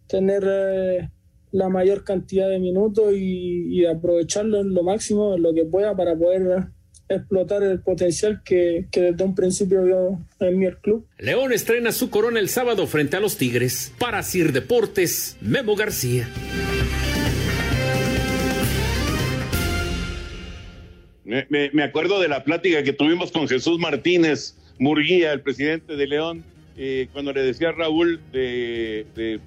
Speaker 23: tener eh, la mayor cantidad de minutos y, y aprovecharlo en lo máximo, en lo que pueda para poder explotar el potencial que, desde un principio vio en mi club.
Speaker 14: León estrena su corona el sábado frente a los Tigres. Para Sir Deportes, Memo García.
Speaker 8: Me, acuerdo de la plática que tuvimos con Jesús Martínez Murguía, el presidente de León, eh, cuando le decía a Raúl de, eh,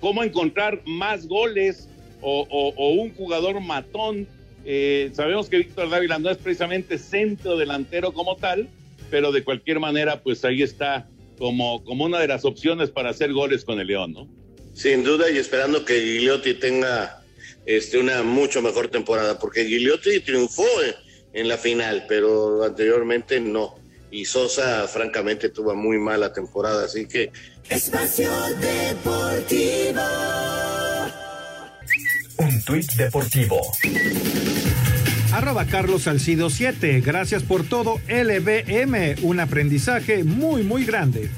Speaker 8: cómo encontrar más goles o un jugador matón eh, sabemos que Víctor Dávila no es precisamente centro delantero como tal, pero de cualquier manera, pues ahí está como, como una de las opciones para hacer goles con el León, ¿no?
Speaker 9: Sin duda, y esperando que Gigliotti tenga este, una mucho mejor temporada, porque Gigliotti triunfó en, la final, pero anteriormente no. Y Sosa, francamente, tuvo muy mala temporada, así que.
Speaker 12: Espacio Deportivo.
Speaker 13: Un tuit deportivo
Speaker 1: arroba Carlos Salcido 7. Gracias por todo, LBM, un aprendizaje muy, muy grande.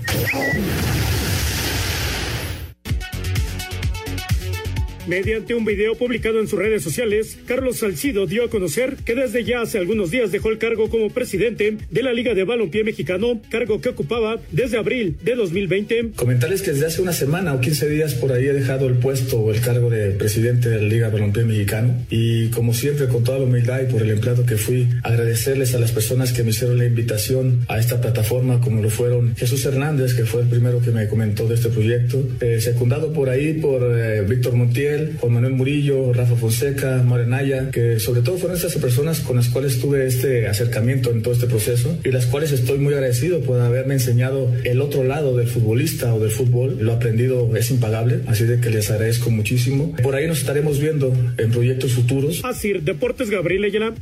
Speaker 11: Mediante un video publicado en sus redes sociales, Carlos Salcido dio a conocer que desde ya hace algunos días dejó el cargo como presidente de la Liga de Balompié Mexicano, cargo que ocupaba desde abril de 2020.
Speaker 24: Comentarles que desde hace una semana o 15 días por ahí he dejado el puesto o el cargo de presidente de la Liga Balompié Mexicano y como siempre con toda la humildad y por el empleado que fui, agradecerles a las personas que me hicieron la invitación a esta plataforma como lo fueron Jesús Hernández, que fue el primero que me comentó de este proyecto, eh, secundado por ahí por eh, Víctor Montiel, Juan Manuel Murillo, Rafa Fonseca, Morenaya, que sobre todo fueron estas personas con las cuales tuve este acercamiento en todo este proceso y las cuales estoy muy agradecido por haberme enseñado el otro lado del futbolista o del fútbol. Lo aprendido es impagable, así de que les agradezco muchísimo. Por ahí nos estaremos viendo en proyectos futuros.
Speaker 11: Así, Deportes Gabriel Ayala.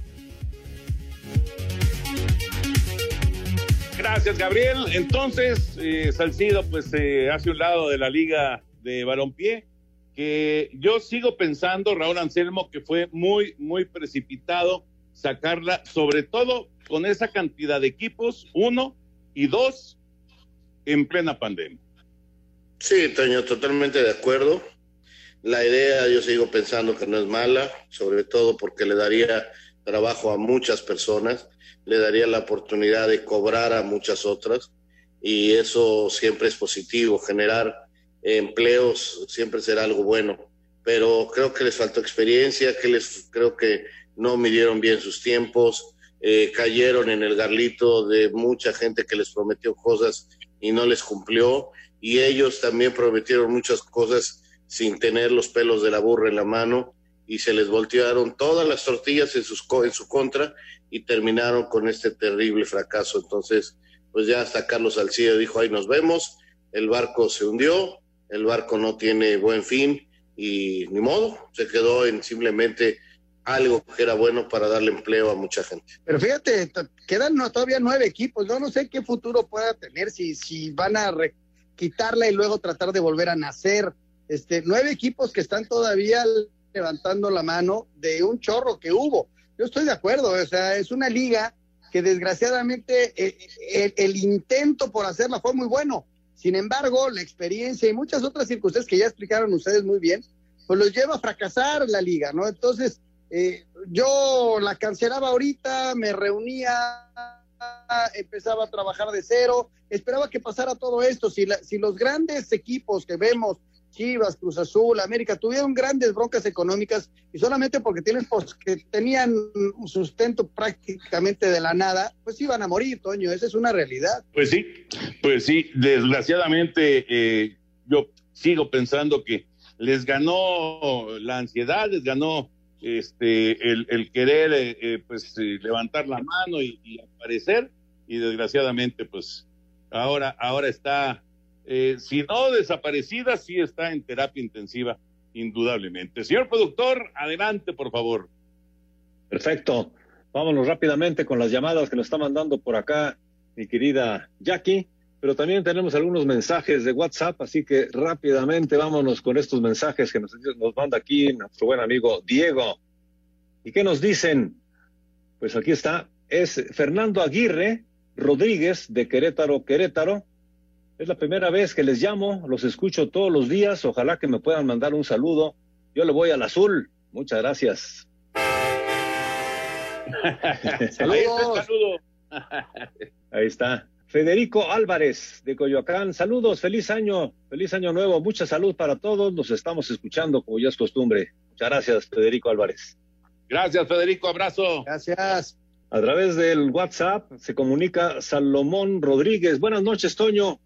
Speaker 8: Gracias, Gabriel. Entonces, eh, Salcido, pues se hace un lado de la Liga de Balompié que yo sigo pensando, Raúl Anselmo, que fue muy, muy precipitado sacarla, sobre todo con esa cantidad de equipos, uno y dos, en plena pandemia.
Speaker 9: Sí, Toño, totalmente de acuerdo. La idea yo sigo pensando que no es mala, sobre todo porque le daría trabajo a muchas personas, le daría la oportunidad de cobrar a muchas otras y eso siempre es positivo, generar empleos siempre será algo bueno, pero creo que les faltó experiencia, que les creo que no midieron bien sus tiempos, eh, cayeron en el garlito de mucha gente que les prometió cosas y no les cumplió, y ellos también prometieron muchas cosas sin tener los pelos de la burra en la mano y se les voltearon todas las tortillas en, sus, en su contra y terminaron con este terrible fracaso. Entonces, pues ya hasta Carlos Salcido dijo, ahí nos vemos, el barco se hundió, el barco no tiene buen fin y ni modo, se quedó en simplemente algo que era bueno para darle empleo a mucha gente.
Speaker 10: Pero fíjate, quedan todavía nueve equipos, yo no sé qué futuro pueda tener, si, si van a quitarla y luego tratar de volver a nacer. Este, nueve equipos que están todavía levantando la mano de un chorro que hubo. Yo estoy de acuerdo, o sea, es una liga que desgraciadamente eh, el, el intento por hacerla fue muy bueno. Sin embargo, la experiencia y muchas otras circunstancias que ya explicaron ustedes muy bien, pues los lleva a fracasar la liga, ¿no? Entonces, eh, yo la cancelaba ahorita, me reunía, empezaba a trabajar de cero, esperaba que pasara todo esto. Si, la- si los grandes equipos que vemos, Chivas, Cruz Azul, América, tuvieron grandes broncas económicas y solamente porque tienen, pues, que tenían un sustento prácticamente de la nada, pues iban a morir, Toño, esa es una realidad.
Speaker 8: Pues sí, pues sí, desgraciadamente eh, yo sigo pensando que les ganó la ansiedad, les ganó este el, querer eh, eh, pues eh, levantar la mano y, y aparecer y desgraciadamente pues ahora ahora está eh, si no desaparecida sí está en terapia intensiva indudablemente. Señor productor, adelante por favor.
Speaker 20: Perfecto. Vámonos rápidamente con las llamadas que nos está mandando por acá mi querida Jackie, pero también tenemos algunos mensajes de WhatsApp, así que rápidamente vámonos con estos mensajes que nos, nos manda aquí nuestro buen amigo Diego. ¿Y qué nos dicen? Pues aquí está, es Fernando Aguirre Rodríguez de Querétaro, Querétaro. Es la primera vez que les llamo, los escucho todos los días, ojalá que me puedan mandar un saludo. Yo le voy al azul. Muchas gracias.
Speaker 10: Saludos.
Speaker 20: Ahí está. Federico Álvarez de Coyoacán. Saludos, feliz año, feliz año nuevo, mucha salud para todos. Nos estamos escuchando como ya es costumbre. Muchas gracias, Federico Álvarez.
Speaker 8: Gracias, Federico, abrazo.
Speaker 10: Gracias.
Speaker 20: A través del WhatsApp se comunica Salomón Rodríguez. Buenas noches, Toño.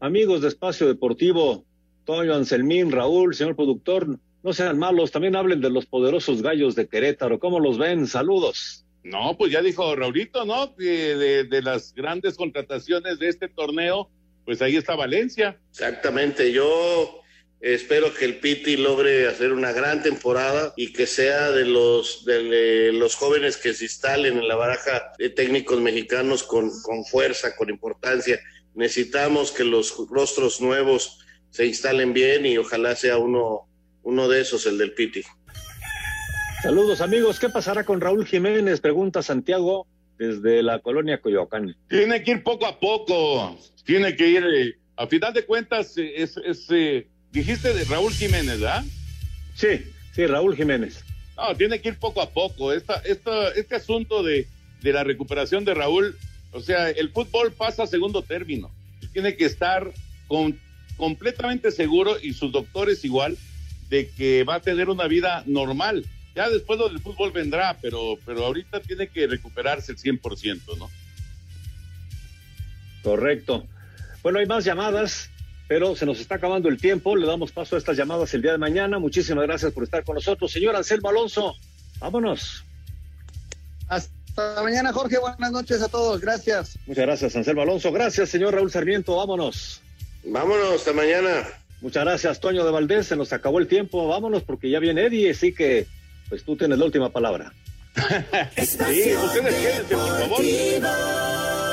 Speaker 20: Amigos de Espacio Deportivo, Toño, Anselmín, Raúl, señor productor, no sean malos, también hablen de los poderosos gallos de Querétaro. ¿Cómo los ven? Saludos.
Speaker 8: No, pues ya dijo Raulito, ¿no? Que de, de las grandes contrataciones de este torneo, pues ahí está Valencia.
Speaker 9: Exactamente, yo espero que el Piti logre hacer una gran temporada y que sea de los de los jóvenes que se instalen en la baraja de técnicos mexicanos con, con fuerza, con importancia. Necesitamos que los rostros nuevos se instalen bien y ojalá sea uno, uno de esos, el del Piti.
Speaker 20: Saludos, amigos. ¿Qué pasará con Raúl Jiménez? Pregunta Santiago desde la colonia Coyoacán.
Speaker 8: Tiene que ir poco a poco, tiene que ir, eh, a final de cuentas, eh, es, es, eh, dijiste de Raúl Jiménez, ¿ah?
Speaker 20: Sí, sí, Raúl Jiménez.
Speaker 8: No, tiene que ir poco a poco. Esta, esta, este asunto de, de la recuperación de Raúl, o sea, el fútbol pasa a segundo término. Tiene que estar con, completamente seguro, y sus doctores igual, de que va a tener una vida normal. Ya después lo del fútbol vendrá, pero, pero ahorita tiene que recuperarse el 100%, ¿no?
Speaker 20: Correcto. Bueno, hay más llamadas, pero se nos está acabando el tiempo. Le damos paso a estas llamadas el día de mañana. Muchísimas gracias por estar con nosotros. Señor Anselmo Alonso, vámonos.
Speaker 10: Hasta mañana, Jorge. Buenas noches a todos. Gracias.
Speaker 20: Muchas gracias, Anselmo Alonso. Gracias, señor Raúl Sarmiento. Vámonos.
Speaker 9: Vámonos, hasta mañana.
Speaker 20: Muchas gracias, Toño de Valdés. Se nos acabó el tiempo. Vámonos porque ya viene Eddie, así que pues tú tienes la última palabra.
Speaker 8: sí, ustedes quédense, por favor.